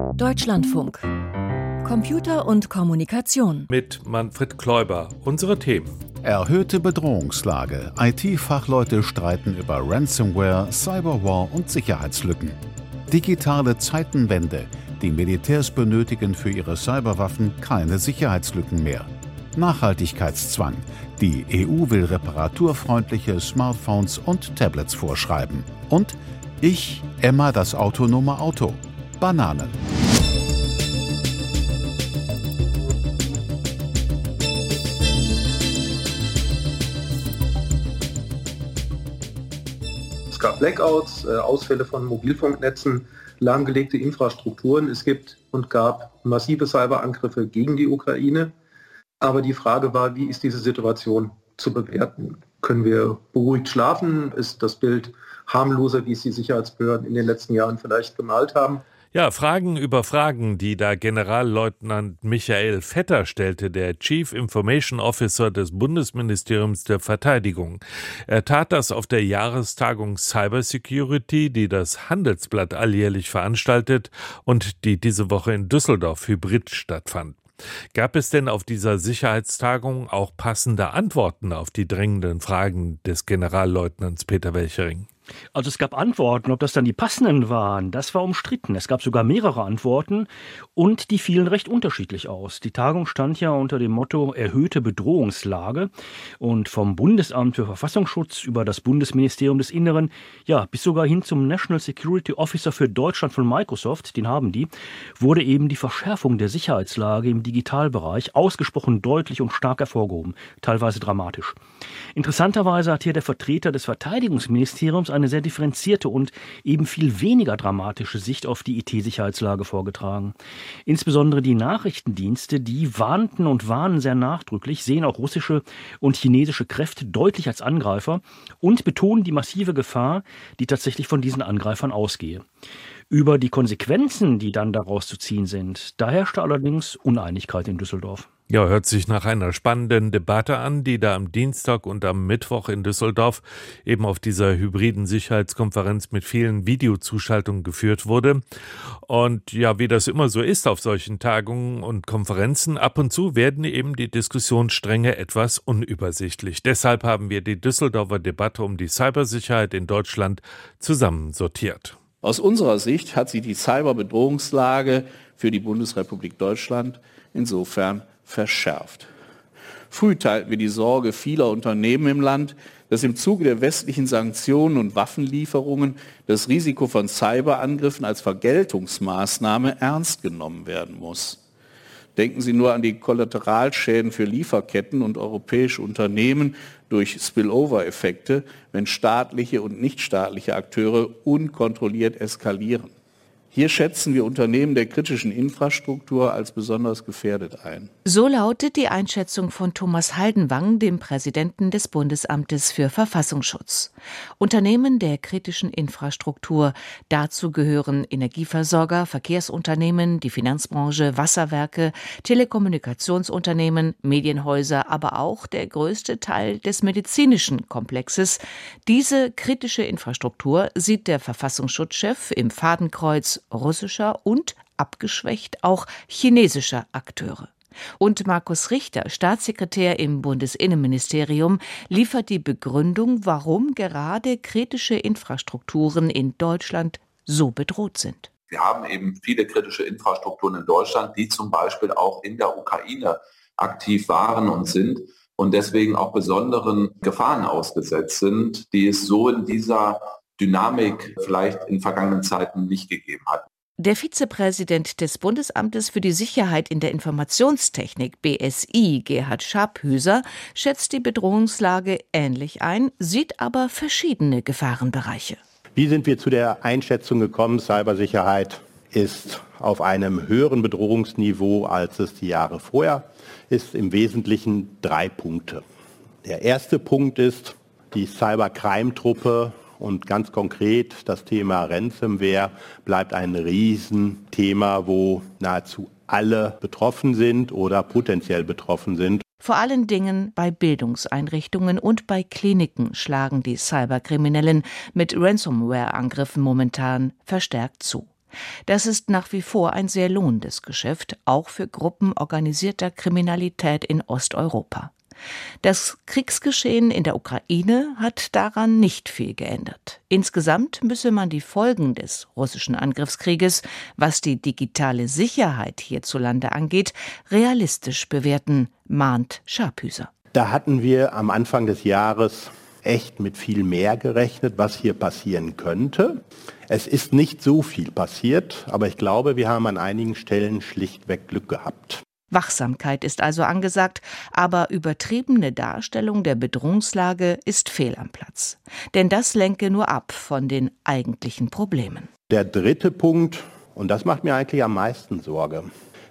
Deutschlandfunk. Computer und Kommunikation. Mit Manfred Kläuber. Unsere Themen. Erhöhte Bedrohungslage. IT-Fachleute streiten über Ransomware, Cyberwar und Sicherheitslücken. Digitale Zeitenwende. Die Militärs benötigen für ihre Cyberwaffen keine Sicherheitslücken mehr. Nachhaltigkeitszwang. Die EU will reparaturfreundliche Smartphones und Tablets vorschreiben. Und ich, Emma, das autonome Auto. Bananen. Es gab Blackouts, äh, Ausfälle von Mobilfunknetzen, lahmgelegte Infrastrukturen. Es gibt und gab massive Cyberangriffe gegen die Ukraine. Aber die Frage war, wie ist diese Situation zu bewerten? Können wir beruhigt schlafen? Ist das Bild harmloser, wie es die Sicherheitsbehörden in den letzten Jahren vielleicht gemalt haben? Ja, Fragen über Fragen, die da Generalleutnant Michael Vetter stellte, der Chief Information Officer des Bundesministeriums der Verteidigung. Er tat das auf der Jahrestagung Cybersecurity, die das Handelsblatt alljährlich veranstaltet und die diese Woche in Düsseldorf hybrid stattfand. Gab es denn auf dieser Sicherheitstagung auch passende Antworten auf die drängenden Fragen des Generalleutnants Peter Welchering? Also es gab Antworten, ob das dann die passenden waren, das war umstritten. Es gab sogar mehrere Antworten und die fielen recht unterschiedlich aus. Die Tagung stand ja unter dem Motto erhöhte Bedrohungslage und vom Bundesamt für Verfassungsschutz über das Bundesministerium des Inneren, ja, bis sogar hin zum National Security Officer für Deutschland von Microsoft, den haben die, wurde eben die Verschärfung der Sicherheitslage im Digitalbereich ausgesprochen deutlich und stark hervorgehoben, teilweise dramatisch. Interessanterweise hat hier der Vertreter des Verteidigungsministeriums eine sehr differenzierte und eben viel weniger dramatische Sicht auf die IT-Sicherheitslage vorgetragen. Insbesondere die Nachrichtendienste, die warnten und warnen sehr nachdrücklich, sehen auch russische und chinesische Kräfte deutlich als Angreifer und betonen die massive Gefahr, die tatsächlich von diesen Angreifern ausgehe. Über die Konsequenzen, die dann daraus zu ziehen sind, da herrschte allerdings Uneinigkeit in Düsseldorf. Ja, hört sich nach einer spannenden Debatte an, die da am Dienstag und am Mittwoch in Düsseldorf eben auf dieser hybriden Sicherheitskonferenz mit vielen Videozuschaltungen geführt wurde. Und ja, wie das immer so ist auf solchen Tagungen und Konferenzen, ab und zu werden eben die Diskussionsstränge etwas unübersichtlich. Deshalb haben wir die Düsseldorfer Debatte um die Cybersicherheit in Deutschland zusammensortiert. Aus unserer Sicht hat sich die Cyberbedrohungslage für die Bundesrepublik Deutschland insofern verschärft. Früh teilten wir die Sorge vieler Unternehmen im Land, dass im Zuge der westlichen Sanktionen und Waffenlieferungen das Risiko von Cyberangriffen als Vergeltungsmaßnahme ernst genommen werden muss. Denken Sie nur an die Kollateralschäden für Lieferketten und europäische Unternehmen durch Spillover-Effekte, wenn staatliche und nichtstaatliche Akteure unkontrolliert eskalieren. Hier schätzen wir Unternehmen der kritischen Infrastruktur als besonders gefährdet ein. So lautet die Einschätzung von Thomas Haldenwang, dem Präsidenten des Bundesamtes für Verfassungsschutz. Unternehmen der kritischen Infrastruktur, dazu gehören Energieversorger, Verkehrsunternehmen, die Finanzbranche, Wasserwerke, Telekommunikationsunternehmen, Medienhäuser, aber auch der größte Teil des medizinischen Komplexes. Diese kritische Infrastruktur sieht der Verfassungsschutzchef im Fadenkreuz russischer und abgeschwächt auch chinesischer Akteure. Und Markus Richter, Staatssekretär im Bundesinnenministerium, liefert die Begründung, warum gerade kritische Infrastrukturen in Deutschland so bedroht sind. Wir haben eben viele kritische Infrastrukturen in Deutschland, die zum Beispiel auch in der Ukraine aktiv waren und sind und deswegen auch besonderen Gefahren ausgesetzt sind, die es so in dieser Dynamik vielleicht in vergangenen Zeiten nicht gegeben hat. Der Vizepräsident des Bundesamtes für die Sicherheit in der Informationstechnik BSI, Gerhard Scharphüser, schätzt die Bedrohungslage ähnlich ein, sieht aber verschiedene Gefahrenbereiche. Wie sind wir zu der Einschätzung gekommen, Cybersicherheit ist auf einem höheren Bedrohungsniveau, als es die Jahre vorher ist, im Wesentlichen drei Punkte. Der erste Punkt ist, die Cybercrime-Truppe und ganz konkret das Thema Ransomware bleibt ein Riesenthema, wo nahezu alle betroffen sind oder potenziell betroffen sind. Vor allen Dingen bei Bildungseinrichtungen und bei Kliniken schlagen die Cyberkriminellen mit Ransomware-Angriffen momentan verstärkt zu. Das ist nach wie vor ein sehr lohnendes Geschäft, auch für Gruppen organisierter Kriminalität in Osteuropa. Das Kriegsgeschehen in der Ukraine hat daran nicht viel geändert. Insgesamt müsse man die Folgen des russischen Angriffskrieges, was die digitale Sicherheit hierzulande angeht, realistisch bewerten, mahnt Scharpüser. Da hatten wir am Anfang des Jahres echt mit viel mehr gerechnet, was hier passieren könnte. Es ist nicht so viel passiert, aber ich glaube, wir haben an einigen Stellen schlichtweg Glück gehabt. Wachsamkeit ist also angesagt, aber übertriebene Darstellung der Bedrohungslage ist fehl am Platz. Denn das lenke nur ab von den eigentlichen Problemen. Der dritte Punkt, und das macht mir eigentlich am meisten Sorge,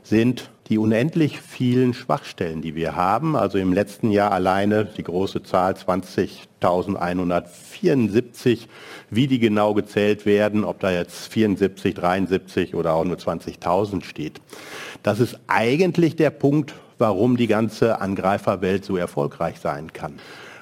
sind die unendlich vielen Schwachstellen, die wir haben. Also im letzten Jahr alleine die große Zahl 20.174, wie die genau gezählt werden, ob da jetzt 74, 73 oder auch nur 20.000 steht. Das ist eigentlich der Punkt, warum die ganze Angreiferwelt so erfolgreich sein kann.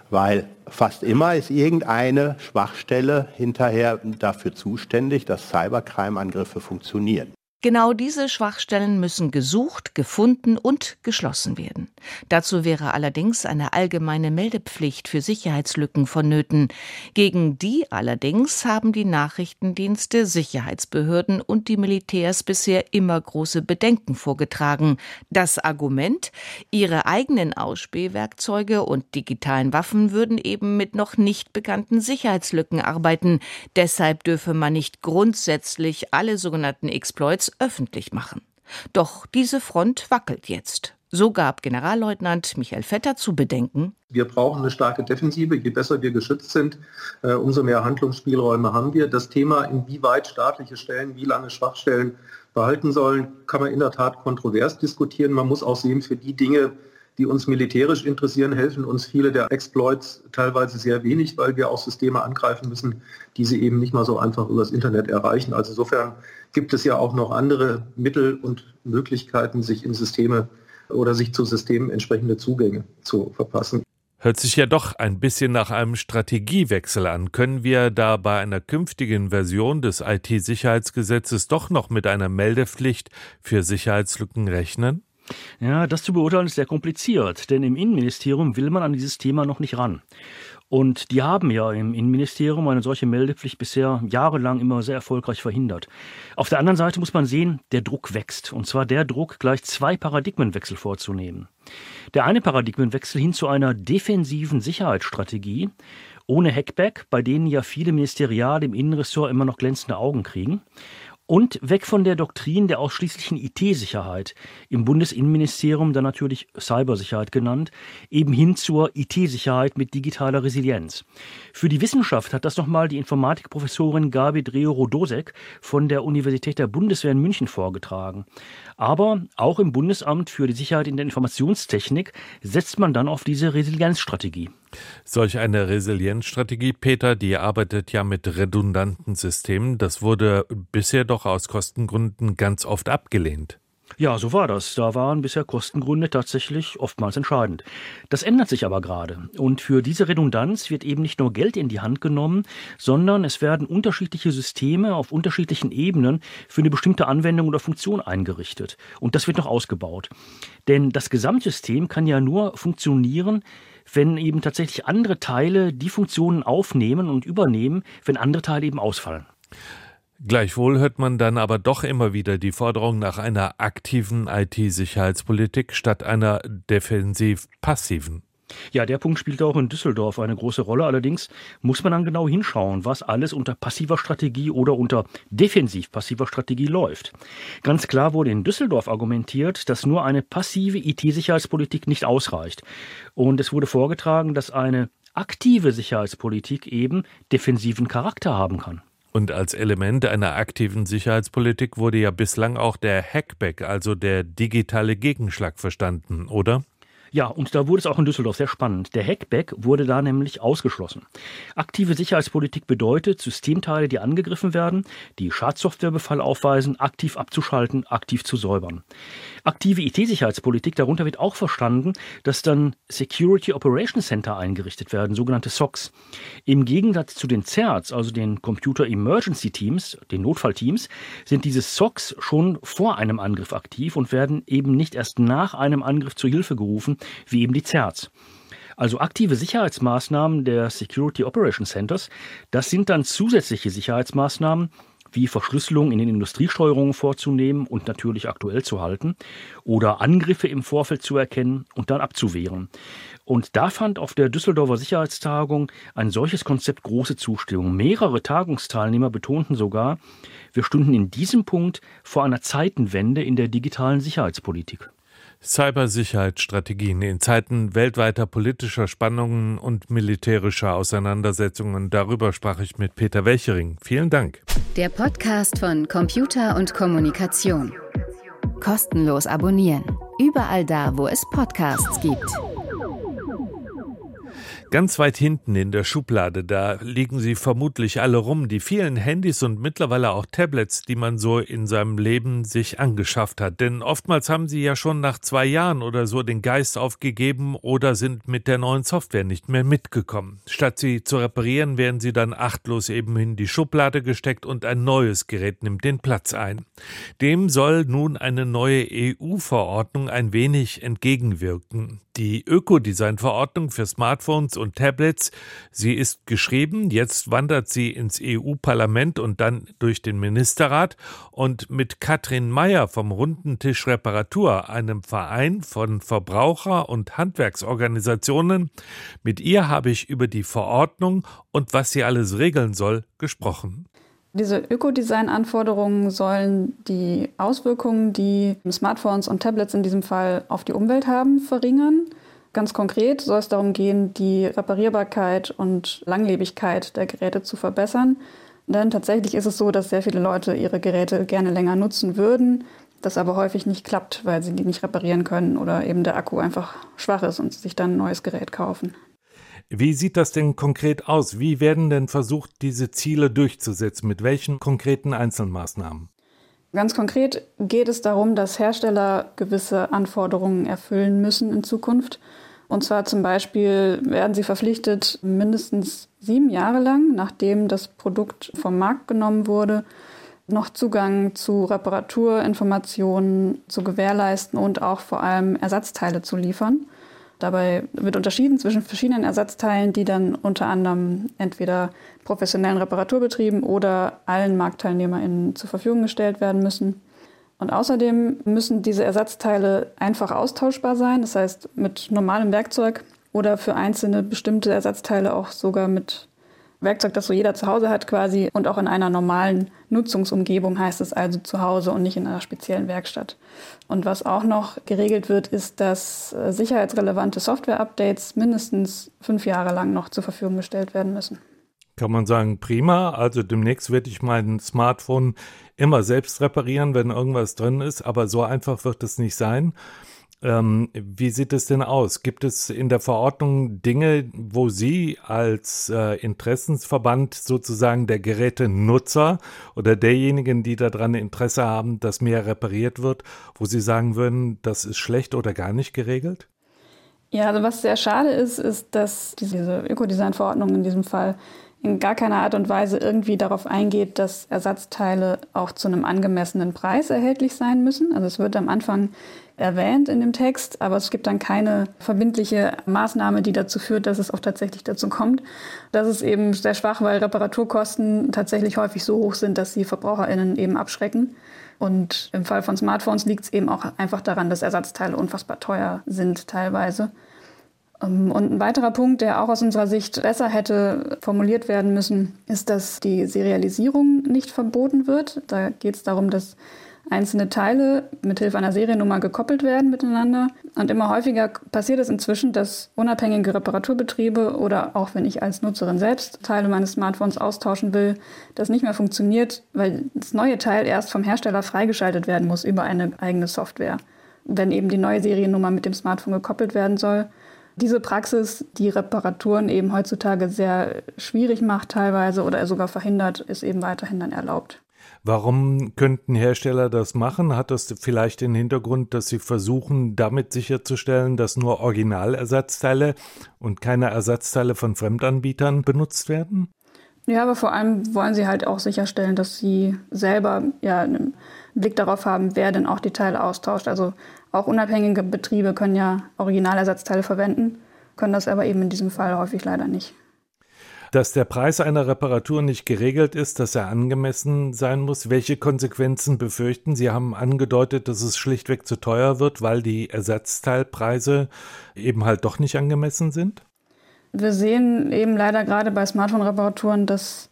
Weil fast immer ist irgendeine Schwachstelle hinterher dafür zuständig, dass Cybercrime-Angriffe funktionieren. Genau diese Schwachstellen müssen gesucht, gefunden und geschlossen werden. Dazu wäre allerdings eine allgemeine Meldepflicht für Sicherheitslücken vonnöten. Gegen die allerdings haben die Nachrichtendienste, Sicherheitsbehörden und die Militärs bisher immer große Bedenken vorgetragen. Das Argument, ihre eigenen Ausspähwerkzeuge und digitalen Waffen würden eben mit noch nicht bekannten Sicherheitslücken arbeiten. Deshalb dürfe man nicht grundsätzlich alle sogenannten Exploits öffentlich machen. Doch diese Front wackelt jetzt. So gab Generalleutnant Michael Vetter zu bedenken. Wir brauchen eine starke Defensive. Je besser wir geschützt sind, äh, umso mehr Handlungsspielräume haben wir. Das Thema, inwieweit staatliche Stellen wie lange Schwachstellen behalten sollen, kann man in der Tat kontrovers diskutieren. Man muss auch sehen, für die Dinge, die uns militärisch interessieren, helfen uns viele der Exploits teilweise sehr wenig, weil wir auch Systeme angreifen müssen, die sie eben nicht mal so einfach übers Internet erreichen. Also insofern gibt es ja auch noch andere Mittel und Möglichkeiten, sich in Systeme oder sich zu Systemen entsprechende Zugänge zu verpassen. Hört sich ja doch ein bisschen nach einem Strategiewechsel an. Können wir da bei einer künftigen Version des IT-Sicherheitsgesetzes doch noch mit einer Meldepflicht für Sicherheitslücken rechnen? Ja, das zu beurteilen ist sehr kompliziert, denn im Innenministerium will man an dieses Thema noch nicht ran. Und die haben ja im Innenministerium eine solche Meldepflicht bisher jahrelang immer sehr erfolgreich verhindert. Auf der anderen Seite muss man sehen, der Druck wächst. Und zwar der Druck, gleich zwei Paradigmenwechsel vorzunehmen. Der eine Paradigmenwechsel hin zu einer defensiven Sicherheitsstrategie ohne Hackback, bei denen ja viele Ministeriale im Innenressort immer noch glänzende Augen kriegen und weg von der Doktrin der ausschließlichen IT-Sicherheit, im Bundesinnenministerium dann natürlich Cybersicherheit genannt, eben hin zur IT-Sicherheit mit digitaler Resilienz. Für die Wissenschaft hat das nochmal die Informatikprofessorin Gabi Dreo-Rodosek von der Universität der Bundeswehr in München vorgetragen. Aber auch im Bundesamt für die Sicherheit in der Informationstechnik setzt man dann auf diese Resilienzstrategie. Solch eine Resilienzstrategie, Peter, die arbeitet ja mit redundanten Systemen. Das wurde bisher doch aus Kostengründen ganz oft abgelehnt. Ja, so war das. Da waren bisher Kostengründe tatsächlich oftmals entscheidend. Das ändert sich aber gerade. Und für diese Redundanz wird eben nicht nur Geld in die Hand genommen, sondern es werden unterschiedliche Systeme auf unterschiedlichen Ebenen für eine bestimmte Anwendung oder Funktion eingerichtet. Und das wird noch ausgebaut. Denn das Gesamtsystem kann ja nur funktionieren, wenn eben tatsächlich andere Teile die Funktionen aufnehmen und übernehmen, wenn andere Teile eben ausfallen. Gleichwohl hört man dann aber doch immer wieder die Forderung nach einer aktiven IT-Sicherheitspolitik statt einer defensiv-passiven. Ja, der Punkt spielt auch in Düsseldorf eine große Rolle. Allerdings muss man dann genau hinschauen, was alles unter passiver Strategie oder unter defensiv-passiver Strategie läuft. Ganz klar wurde in Düsseldorf argumentiert, dass nur eine passive IT-Sicherheitspolitik nicht ausreicht. Und es wurde vorgetragen, dass eine aktive Sicherheitspolitik eben defensiven Charakter haben kann. Und als Element einer aktiven Sicherheitspolitik wurde ja bislang auch der Hackback, also der digitale Gegenschlag verstanden, oder? Ja, und da wurde es auch in Düsseldorf sehr spannend. Der Hackback wurde da nämlich ausgeschlossen. Aktive Sicherheitspolitik bedeutet, Systemteile, die angegriffen werden, die Schadsoftwarebefall aufweisen, aktiv abzuschalten, aktiv zu säubern. Aktive IT-Sicherheitspolitik, darunter wird auch verstanden, dass dann Security Operations Center eingerichtet werden, sogenannte SOCs. Im Gegensatz zu den CERTs, also den Computer Emergency Teams, den Notfallteams, sind diese SOCs schon vor einem Angriff aktiv und werden eben nicht erst nach einem Angriff zur Hilfe gerufen, wie eben die CERTs. Also aktive Sicherheitsmaßnahmen der Security Operation Centers, das sind dann zusätzliche Sicherheitsmaßnahmen, wie Verschlüsselung in den Industriesteuerungen vorzunehmen und natürlich aktuell zu halten oder Angriffe im Vorfeld zu erkennen und dann abzuwehren. Und da fand auf der Düsseldorfer Sicherheitstagung ein solches Konzept große Zustimmung. Mehrere Tagungsteilnehmer betonten sogar, wir stünden in diesem Punkt vor einer Zeitenwende in der digitalen Sicherheitspolitik. Cybersicherheitsstrategien in Zeiten weltweiter politischer Spannungen und militärischer Auseinandersetzungen. Darüber sprach ich mit Peter Welchering. Vielen Dank. Der Podcast von Computer und Kommunikation. Kostenlos abonnieren. Überall da, wo es Podcasts gibt. Ganz weit hinten in der Schublade, da liegen sie vermutlich alle rum, die vielen Handys und mittlerweile auch Tablets, die man so in seinem Leben sich angeschafft hat. Denn oftmals haben sie ja schon nach zwei Jahren oder so den Geist aufgegeben oder sind mit der neuen Software nicht mehr mitgekommen. Statt sie zu reparieren, werden sie dann achtlos eben in die Schublade gesteckt und ein neues Gerät nimmt den Platz ein. Dem soll nun eine neue EU-Verordnung ein wenig entgegenwirken. Die Ökodesign-Verordnung für Smartphones und Tablets. Sie ist geschrieben, jetzt wandert sie ins EU-Parlament und dann durch den Ministerrat. Und mit Katrin Meyer vom Runden Tisch Reparatur, einem Verein von Verbraucher- und Handwerksorganisationen, mit ihr habe ich über die Verordnung und was sie alles regeln soll gesprochen. Diese Ökodesign-Anforderungen sollen die Auswirkungen, die Smartphones und Tablets in diesem Fall auf die Umwelt haben, verringern. Ganz konkret soll es darum gehen, die Reparierbarkeit und Langlebigkeit der Geräte zu verbessern. Denn tatsächlich ist es so, dass sehr viele Leute ihre Geräte gerne länger nutzen würden, das aber häufig nicht klappt, weil sie die nicht reparieren können oder eben der Akku einfach schwach ist und sie sich dann ein neues Gerät kaufen. Wie sieht das denn konkret aus? Wie werden denn versucht, diese Ziele durchzusetzen? Mit welchen konkreten Einzelmaßnahmen? Ganz konkret geht es darum, dass Hersteller gewisse Anforderungen erfüllen müssen in Zukunft. Und zwar zum Beispiel werden sie verpflichtet, mindestens sieben Jahre lang, nachdem das Produkt vom Markt genommen wurde, noch Zugang zu Reparaturinformationen zu gewährleisten und auch vor allem Ersatzteile zu liefern. Dabei wird unterschieden zwischen verschiedenen Ersatzteilen, die dann unter anderem entweder professionellen Reparaturbetrieben oder allen MarktteilnehmerInnen zur Verfügung gestellt werden müssen. Und außerdem müssen diese Ersatzteile einfach austauschbar sein, das heißt mit normalem Werkzeug oder für einzelne bestimmte Ersatzteile auch sogar mit Werkzeug, das so jeder zu Hause hat quasi und auch in einer normalen Nutzungsumgebung heißt es also zu Hause und nicht in einer speziellen Werkstatt. Und was auch noch geregelt wird, ist, dass äh, sicherheitsrelevante Software-Updates mindestens fünf Jahre lang noch zur Verfügung gestellt werden müssen. Kann man sagen, prima. Also demnächst werde ich mein Smartphone immer selbst reparieren, wenn irgendwas drin ist, aber so einfach wird es nicht sein. Ähm, wie sieht es denn aus? Gibt es in der Verordnung Dinge, wo Sie als äh, Interessensverband sozusagen der Gerätenutzer oder derjenigen, die daran Interesse haben, dass mehr repariert wird, wo Sie sagen würden, das ist schlecht oder gar nicht geregelt? Ja, also was sehr schade ist, ist, dass diese Ökodesign-Verordnung in diesem Fall in gar keiner Art und Weise irgendwie darauf eingeht, dass Ersatzteile auch zu einem angemessenen Preis erhältlich sein müssen. Also es wird am Anfang erwähnt in dem Text, aber es gibt dann keine verbindliche Maßnahme, die dazu führt, dass es auch tatsächlich dazu kommt. Das ist eben sehr schwach, weil Reparaturkosten tatsächlich häufig so hoch sind, dass sie VerbraucherInnen eben abschrecken. Und im Fall von Smartphones liegt es eben auch einfach daran, dass Ersatzteile unfassbar teuer sind teilweise. Ähm, und ein weiterer Punkt, der auch aus unserer Sicht besser hätte formuliert werden müssen, ist, dass die Serialisierung nicht verboten wird. Da geht es darum, dass einzelne Teile mithilfe einer Seriennummer gekoppelt werden miteinander. Und immer häufiger passiert es inzwischen, dass unabhängige Reparaturbetriebe oder auch wenn ich als Nutzerin selbst Teile meines Smartphones austauschen will, das nicht mehr funktioniert, weil das neue Teil erst vom Hersteller freigeschaltet werden muss über eine eigene Software. wenn eben die neue Seriennummer mit dem Smartphone gekoppelt werden soll. Diese Praxis, die Reparaturen eben heutzutage sehr schwierig macht teilweise oder sogar verhindert, ist eben weiterhin dann erlaubt. Warum könnten Hersteller das machen? Hat das vielleicht den Hintergrund, dass sie versuchen, damit sicherzustellen, dass nur Originalersatzteile und keine Ersatzteile von Fremdanbietern benutzt werden? Ja, aber vor allem wollen sie halt auch sicherstellen, dass sie selber ja einen Blick darauf haben, wer denn auch die Teile austauscht. Also auch unabhängige Betriebe können ja Originalersatzteile verwenden, können das aber eben in diesem Fall häufig leider nicht. Dass der Preis einer Reparatur nicht geregelt ist, dass er angemessen sein muss. Welche Konsequenzen befürchten? Sie haben angedeutet, dass es schlichtweg zu teuer wird, weil die Ersatzteilpreise eben halt doch nicht angemessen sind? Wir sehen eben leider gerade bei Smartphone-Reparaturen, dass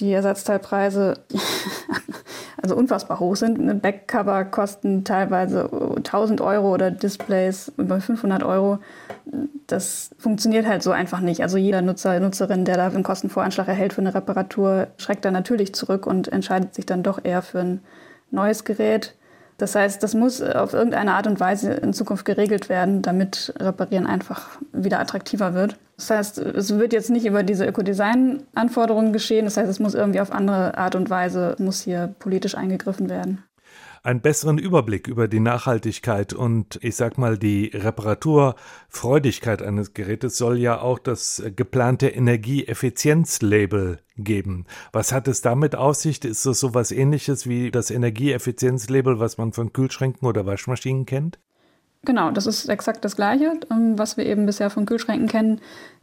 die Ersatzteilpreise also unfassbar hoch sind. Backcover kosten teilweise 1000 Euro oder Displays über 500 Euro. Das funktioniert halt so einfach nicht. Also jeder Nutzer, Nutzerin, der da einen Kostenvoranschlag erhält für eine Reparatur, schreckt da natürlich zurück und entscheidet sich dann doch eher für ein neues Gerät. Das heißt, das muss auf irgendeine Art und Weise in Zukunft geregelt werden, damit Reparieren einfach wieder attraktiver wird. Das heißt, es wird jetzt nicht über diese Ökodesign-Anforderungen geschehen. Das heißt, es muss irgendwie auf andere Art und Weise, muss hier politisch eingegriffen werden einen besseren Überblick über die Nachhaltigkeit und ich sag mal die Reparaturfreudigkeit eines Gerätes soll ja auch das geplante Energieeffizienzlabel geben. Was hat es damit auf sich? Ist das so was ähnliches wie das Energieeffizienzlabel, was man von Kühlschränken oder Waschmaschinen kennt? Genau, das ist exakt das Gleiche, ähm, was wir eben bisher von Kühlschränken kennen.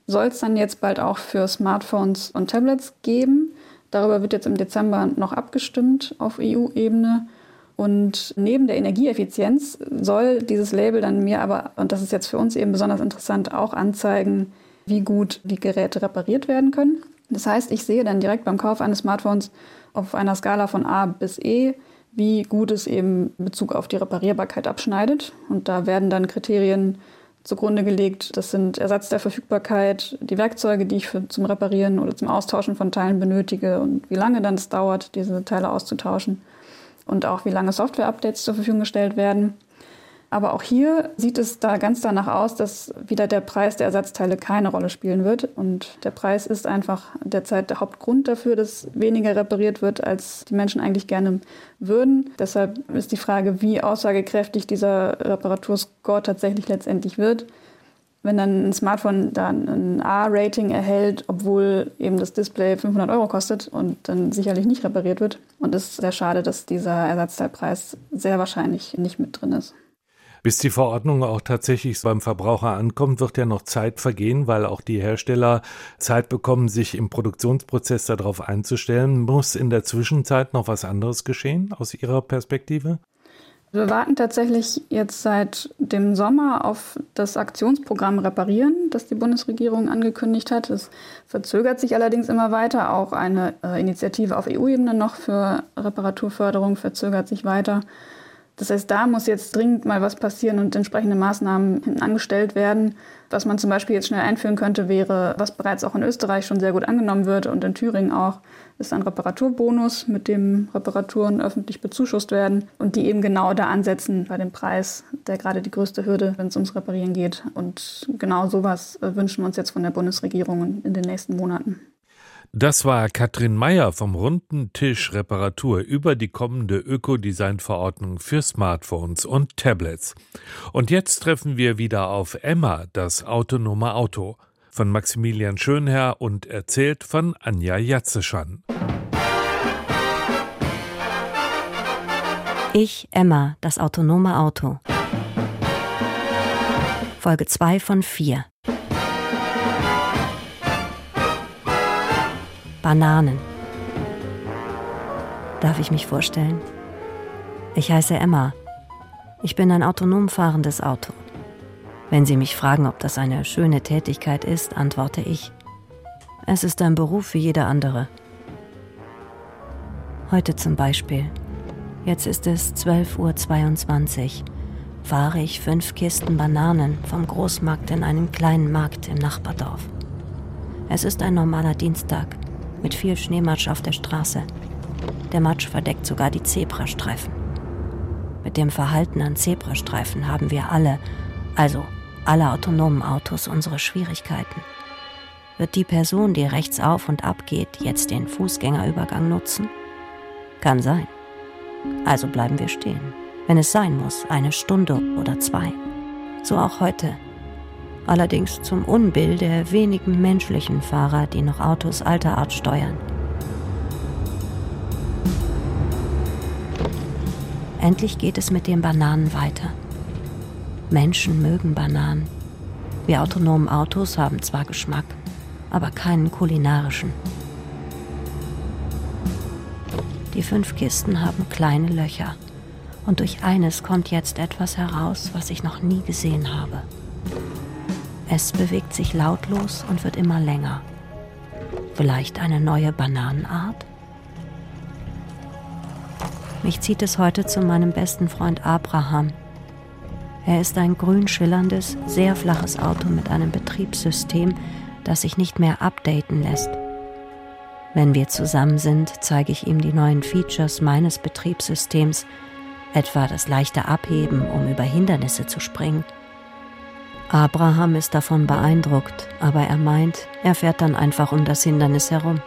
Soll es dann jetzt bald auch für Smartphones und Tablets geben. Darüber wird jetzt im Dezember noch abgestimmt auf EU-Ebene. Und neben der Energieeffizienz soll dieses Label dann mir aber, und das ist jetzt für uns eben besonders interessant, auch anzeigen, wie gut die Geräte repariert werden können. Das heißt, ich sehe dann direkt beim Kauf eines Smartphones auf einer Skala von A bis E, wie gut es eben in Bezug auf die Reparierbarkeit abschneidet. Und da werden dann Kriterien zugrunde gelegt. Das sind Ersatz der Verfügbarkeit, die Werkzeuge, die ich für, zum Reparieren oder zum Austauschen von Teilen benötige und wie lange dann es dauert, diese Teile auszutauschen und auch wie lange Software-Updates zur Verfügung gestellt werden. Aber auch hier sieht es da ganz danach aus, dass wieder der Preis der Ersatzteile keine Rolle spielen wird. Und der Preis ist einfach derzeit der Hauptgrund dafür, dass weniger repariert wird, als die Menschen eigentlich gerne würden. Deshalb ist die Frage, wie aussagekräftig dieser Reparaturscore tatsächlich letztendlich wird. Wenn dann ein Smartphone dann ein A-Rating erhält, obwohl eben das Display 500 Euro kostet und dann sicherlich nicht repariert wird. Und es ist sehr schade, dass dieser Ersatzteilpreis sehr wahrscheinlich nicht mit drin ist. Bis die Verordnung auch tatsächlich beim Verbraucher ankommt, wird ja noch Zeit vergehen, weil auch die Hersteller Zeit bekommen, sich im Produktionsprozess darauf einzustellen. Muss in der Zwischenzeit noch was anderes geschehen aus Ihrer Perspektive? Wir warten tatsächlich jetzt seit dem Sommer auf das Aktionsprogramm Reparieren, das die Bundesregierung angekündigt hat. Es verzögert sich allerdings immer weiter. Auch eine äh, Initiative auf EU-Ebene noch für Reparaturförderung verzögert sich weiter. Das heißt, da muss jetzt dringend mal was passieren und entsprechende Maßnahmen hinten angestellt werden. Was man zum Beispiel jetzt schnell einführen könnte, wäre, was bereits auch in Österreich schon sehr gut angenommen wird und in Thüringen auch, ist ein Reparaturbonus, mit dem Reparaturen öffentlich bezuschusst werden und die eben genau da ansetzen bei dem Preis, der gerade die größte Hürde, wenn es ums Reparieren geht. Und genau sowas wünschen wir uns jetzt von der Bundesregierung in den nächsten Monaten. Das war Katrin Meyer vom Runden Tisch Reparatur über die kommende Ökodesign-Verordnung für Smartphones und Tablets. Und jetzt treffen wir wieder auf Emma, das autonome Auto, von Maximilian Schönherr und erzählt von Anja Jatzeschan. Ich, Emma, das autonome Auto. Folge 2 von 4. Bananen. Darf ich mich vorstellen? Ich heiße Emma. Ich bin ein autonom fahrendes Auto. Wenn Sie mich fragen, ob das eine schöne Tätigkeit ist, antworte ich. Es ist ein Beruf wie jeder andere. Heute zum Beispiel. Jetzt ist es 12.22 Uhr. Fahre ich fünf Kisten Bananen vom Großmarkt in einen kleinen Markt im Nachbardorf. Es ist ein normaler Dienstag mit viel Schneematsch auf der Straße. Der Matsch verdeckt sogar die Zebrastreifen. Mit dem Verhalten an Zebrastreifen haben wir alle, also alle autonomen Autos, unsere Schwierigkeiten. Wird die Person, die rechts auf und ab geht, jetzt den Fußgängerübergang nutzen? Kann sein. Also bleiben wir stehen. Wenn es sein muss, eine Stunde oder zwei. So auch heute. Allerdings zum Unbill der wenigen menschlichen Fahrer, die noch Autos alter Art steuern. Endlich geht es mit den Bananen weiter. Menschen mögen Bananen. Wir autonomen Autos haben zwar Geschmack, aber keinen kulinarischen. Die fünf Kisten haben kleine Löcher. Und durch eines kommt jetzt etwas heraus, was ich noch nie gesehen habe. Es bewegt sich lautlos und wird immer länger. Vielleicht eine neue Bananenart? Mich zieht es heute zu meinem besten Freund Abraham. Er ist ein grün schillerndes, sehr flaches Auto mit einem Betriebssystem, das sich nicht mehr updaten lässt. Wenn wir zusammen sind, zeige ich ihm die neuen Features meines Betriebssystems, etwa das leichte Abheben, um über Hindernisse zu springen. Abraham ist davon beeindruckt, aber er meint, er fährt dann einfach um das Hindernis herum.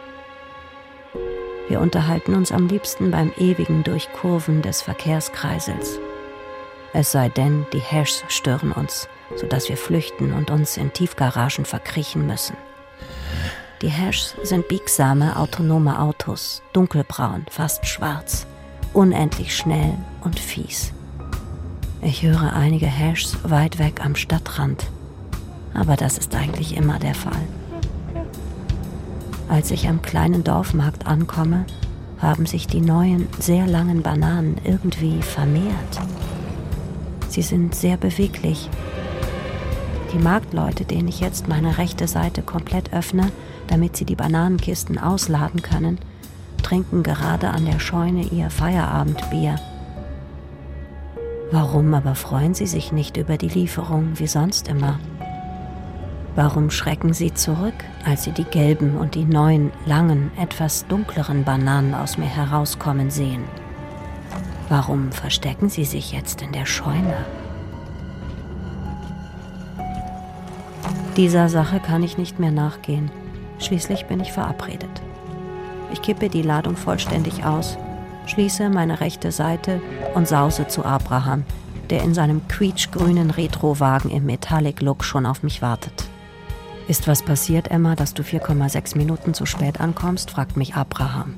Wir unterhalten uns am liebsten beim ewigen Durchkurven des Verkehrskreisels. Es sei denn, die Hashs stören uns, sodass wir flüchten und uns in Tiefgaragen verkriechen müssen. Die Hashs sind biegsame, autonome Autos, dunkelbraun, fast schwarz, unendlich schnell und fies. Ich höre einige Hashs weit weg am Stadtrand, aber das ist eigentlich immer der Fall. Als ich am kleinen Dorfmarkt ankomme, haben sich die neuen, sehr langen Bananen irgendwie vermehrt. Sie sind sehr beweglich. Die Marktleute, denen ich jetzt meine rechte Seite komplett öffne, damit sie die Bananenkisten ausladen können, trinken gerade an der Scheune ihr Feierabendbier. Warum aber freuen sie sich nicht über die Lieferung wie sonst immer? Warum schrecken sie zurück, als sie die gelben und die neuen, langen, etwas dunkleren Bananen aus mir herauskommen sehen? Warum verstecken sie sich jetzt in der Scheune? Dieser Sache kann ich nicht mehr nachgehen. Schließlich bin ich verabredet. Ich kippe die Ladung vollständig aus, schließe meine rechte Seite und sause zu Abraham, der in seinem quietschgrünen Retrowagen im Metallic-Look schon auf mich wartet. Ist was passiert, Emma, dass du 4,6 Minuten zu spät ankommst? fragt mich Abraham.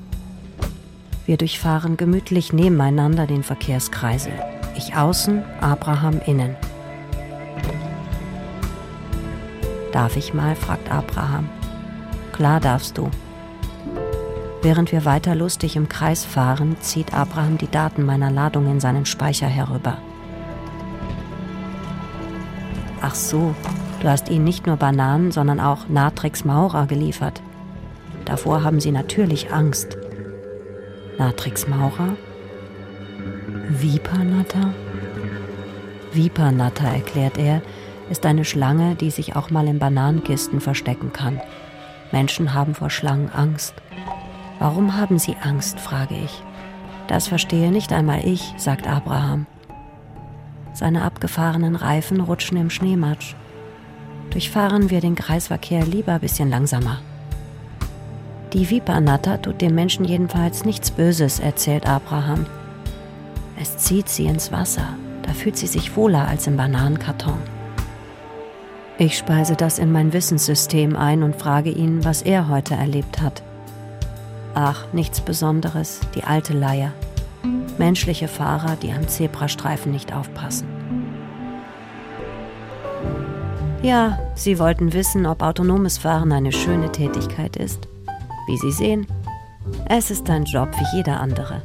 Wir durchfahren gemütlich nebeneinander den Verkehrskreisel. Ich außen, Abraham innen. Darf ich mal? fragt Abraham. Klar darfst du. Während wir weiter lustig im Kreis fahren, zieht Abraham die Daten meiner Ladung in seinen Speicher herüber. Ach so, du hast ihnen nicht nur Bananen, sondern auch Natrix Maurer geliefert. Davor haben sie natürlich Angst. Natrix Maurer? Vipernatter? Vipernatter, erklärt er, ist eine Schlange, die sich auch mal in Bananenkisten verstecken kann. Menschen haben vor Schlangen Angst. Warum haben sie Angst, frage ich. Das verstehe nicht einmal ich, sagt Abraham. Seine abgefahrenen Reifen rutschen im Schneematsch. Durchfahren wir den Kreisverkehr lieber ein bisschen langsamer. Die Vipernatter tut dem Menschen jedenfalls nichts Böses, erzählt Abraham. Es zieht sie ins Wasser. Da fühlt sie sich wohler als im Bananenkarton. Ich speise das in mein Wissenssystem ein und frage ihn, was er heute erlebt hat. Ach, nichts Besonderes, die alte Leier. Menschliche Fahrer, die am Zebrastreifen nicht aufpassen. Ja, Sie wollten wissen, ob autonomes Fahren eine schöne Tätigkeit ist. Wie Sie sehen, es ist ein Job wie jeder andere.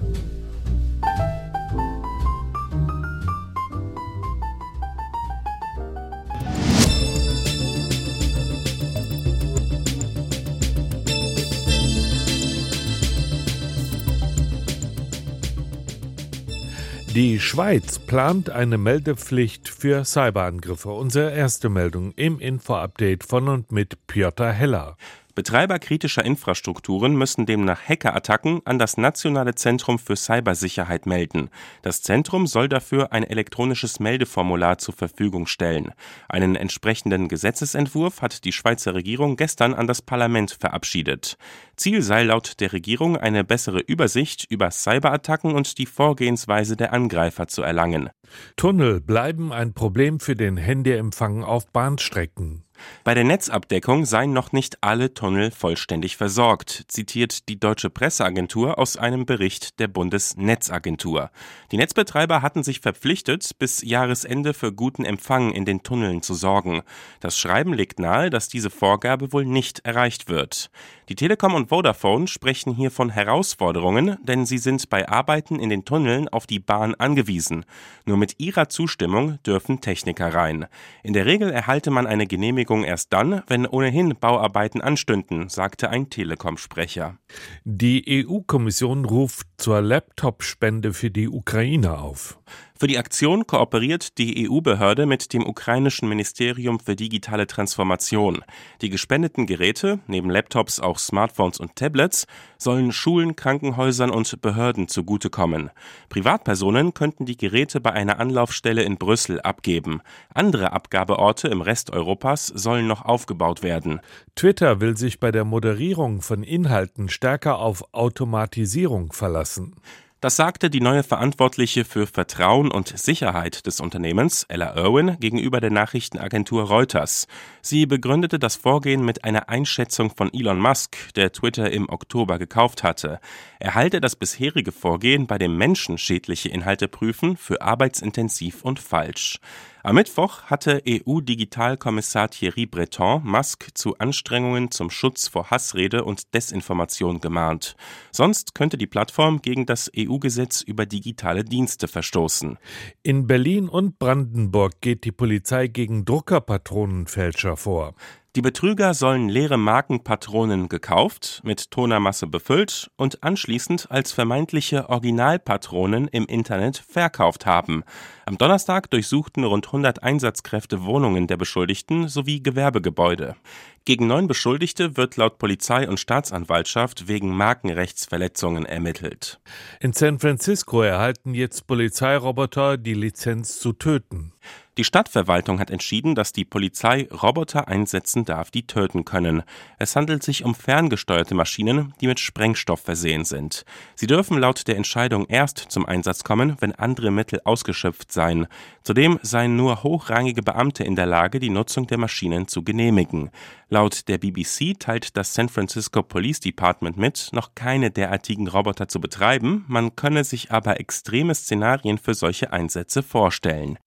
Die Schweiz plant eine Meldepflicht für Cyberangriffe. Unsere erste Meldung im Info-Update von und mit Piotr Heller. Betreiber kritischer Infrastrukturen müssen demnach Hackerattacken an das Nationale Zentrum für Cybersicherheit melden. Das Zentrum soll dafür ein elektronisches Meldeformular zur Verfügung stellen. Einen entsprechenden Gesetzesentwurf hat die Schweizer Regierung gestern an das Parlament verabschiedet. Ziel sei laut der Regierung eine bessere Übersicht über Cyberattacken und die Vorgehensweise der Angreifer zu erlangen. Tunnel bleiben ein Problem für den Handyempfang auf Bahnstrecken. Bei der Netzabdeckung seien noch nicht alle Tunnel vollständig versorgt, zitiert die Deutsche Presseagentur aus einem Bericht der Bundesnetzagentur. Die Netzbetreiber hatten sich verpflichtet, bis Jahresende für guten Empfang in den Tunneln zu sorgen. Das Schreiben legt nahe, dass diese Vorgabe wohl nicht erreicht wird. Die Telekom und Vodafone sprechen hier von Herausforderungen, denn sie sind bei Arbeiten in den Tunneln auf die Bahn angewiesen. Nur mit ihrer Zustimmung dürfen Techniker rein. In der Regel erhalte man eine Genehmigung erst dann, wenn ohnehin Bauarbeiten anstünden, sagte ein Telekom-Sprecher. Die EU-Kommission ruft zur Laptop-Spende für die Ukraine auf. Für die Aktion kooperiert die EU-Behörde mit dem ukrainischen Ministerium für digitale Transformation. Die gespendeten Geräte, neben Laptops auch Smartphones und Tablets, sollen Schulen, Krankenhäusern und Behörden zugutekommen. Privatpersonen könnten die Geräte bei einer Anlaufstelle in Brüssel abgeben. Andere Abgabeorte im Rest Europas sollen noch aufgebaut werden. Twitter will sich bei der Moderierung von Inhalten stärker auf Automatisierung verlassen. Das sagte die neue Verantwortliche für Vertrauen und Sicherheit des Unternehmens, Ella Irwin, gegenüber der Nachrichtenagentur Reuters. Sie begründete das Vorgehen mit einer Einschätzung von Elon Musk, der Twitter im Oktober gekauft hatte. Er halte das bisherige Vorgehen bei dem Menschen schädliche Inhalte prüfen für arbeitsintensiv und falsch. Am Mittwoch hatte EU-Digitalkommissar Thierry Breton Musk zu Anstrengungen zum Schutz vor Hassrede und Desinformation gemahnt. Sonst könnte die Plattform gegen das EU-Gesetz über digitale Dienste verstoßen. In Berlin und Brandenburg geht die Polizei gegen Druckerpatronenfälscher vor. Die Betrüger sollen leere Markenpatronen gekauft, mit Tonermasse befüllt und anschließend als vermeintliche Originalpatronen im Internet verkauft haben. Am Donnerstag durchsuchten rund 100 Einsatzkräfte Wohnungen der Beschuldigten sowie Gewerbegebäude. Gegen neun Beschuldigte wird laut Polizei und Staatsanwaltschaft wegen Markenrechtsverletzungen ermittelt. In San Francisco erhalten jetzt Polizeiroboter die Lizenz zu töten. Die Stadtverwaltung hat entschieden, dass die Polizei Roboter einsetzen darf, die töten können. Es handelt sich um ferngesteuerte Maschinen, die mit Sprengstoff versehen sind. Sie dürfen laut der Entscheidung erst zum Einsatz kommen, wenn andere Mittel ausgeschöpft seien. Zudem seien nur hochrangige Beamte in der Lage, die Nutzung der Maschinen zu genehmigen. Laut der BBC teilt das San Francisco Police Department mit, noch keine derartigen Roboter zu betreiben, man könne sich aber extreme Szenarien für solche Einsätze vorstellen.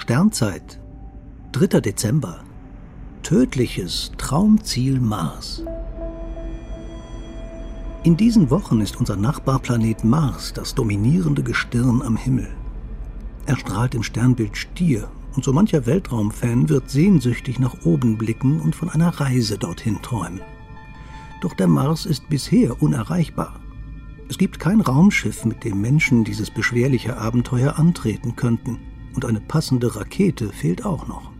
Sternzeit, 3. Dezember. Tödliches Traumziel Mars. In diesen Wochen ist unser Nachbarplanet Mars das dominierende Gestirn am Himmel. Er strahlt im Sternbild Stier und so mancher Weltraumfan wird sehnsüchtig nach oben blicken und von einer Reise dorthin träumen. Doch der Mars ist bisher unerreichbar. Es gibt kein Raumschiff, mit dem Menschen dieses beschwerliche Abenteuer antreten könnten und eine passende Rakete fehlt auch noch.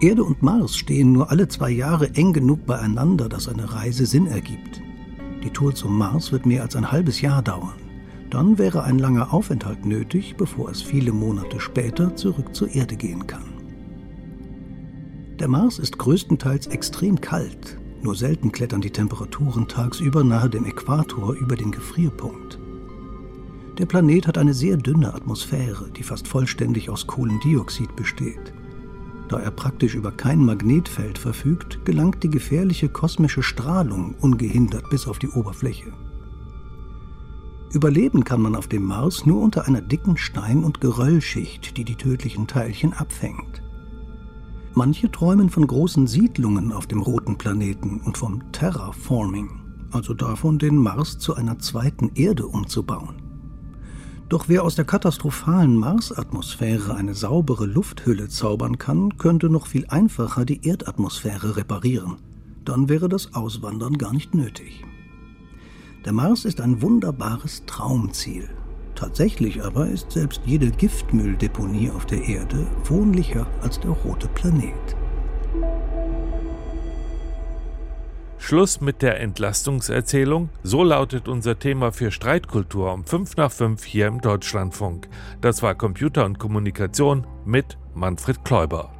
Erde und Mars stehen nur alle zwei Jahre eng genug beieinander, dass eine Reise Sinn ergibt. Die Tour zum Mars wird mehr als ein halbes Jahr dauern. Dann wäre ein langer Aufenthalt nötig, bevor es viele Monate später zurück zur Erde gehen kann. Der Mars ist größtenteils extrem kalt, nur selten klettern die Temperaturen tagsüber nahe dem Äquator über den Gefrierpunkt. Der Planet hat eine sehr dünne Atmosphäre, die fast vollständig aus Kohlendioxid besteht. Da er praktisch über kein Magnetfeld verfügt, gelangt die gefährliche kosmische Strahlung ungehindert bis auf die Oberfläche. Überleben kann man auf dem Mars nur unter einer dicken Stein- und Geröllschicht, die die tödlichen Teilchen abfängt. Manche träumen von großen Siedlungen auf dem roten Planeten und vom Terraforming, also davon, den Mars zu einer zweiten Erde umzubauen. Doch wer aus der katastrophalen Marsatmosphäre eine saubere Lufthülle zaubern kann, könnte noch viel einfacher die Erdatmosphäre reparieren. Dann wäre das Auswandern gar nicht nötig. Der Mars ist ein wunderbares Traumziel. Tatsächlich aber ist selbst jede Giftmülldeponie auf der Erde wohnlicher als der rote Planet. Schluss mit der Entlastungserzählung. So lautet unser Thema für Streitkultur um 5 nach 5 hier im Deutschlandfunk. Das war Computer und Kommunikation mit Manfred Kläuber.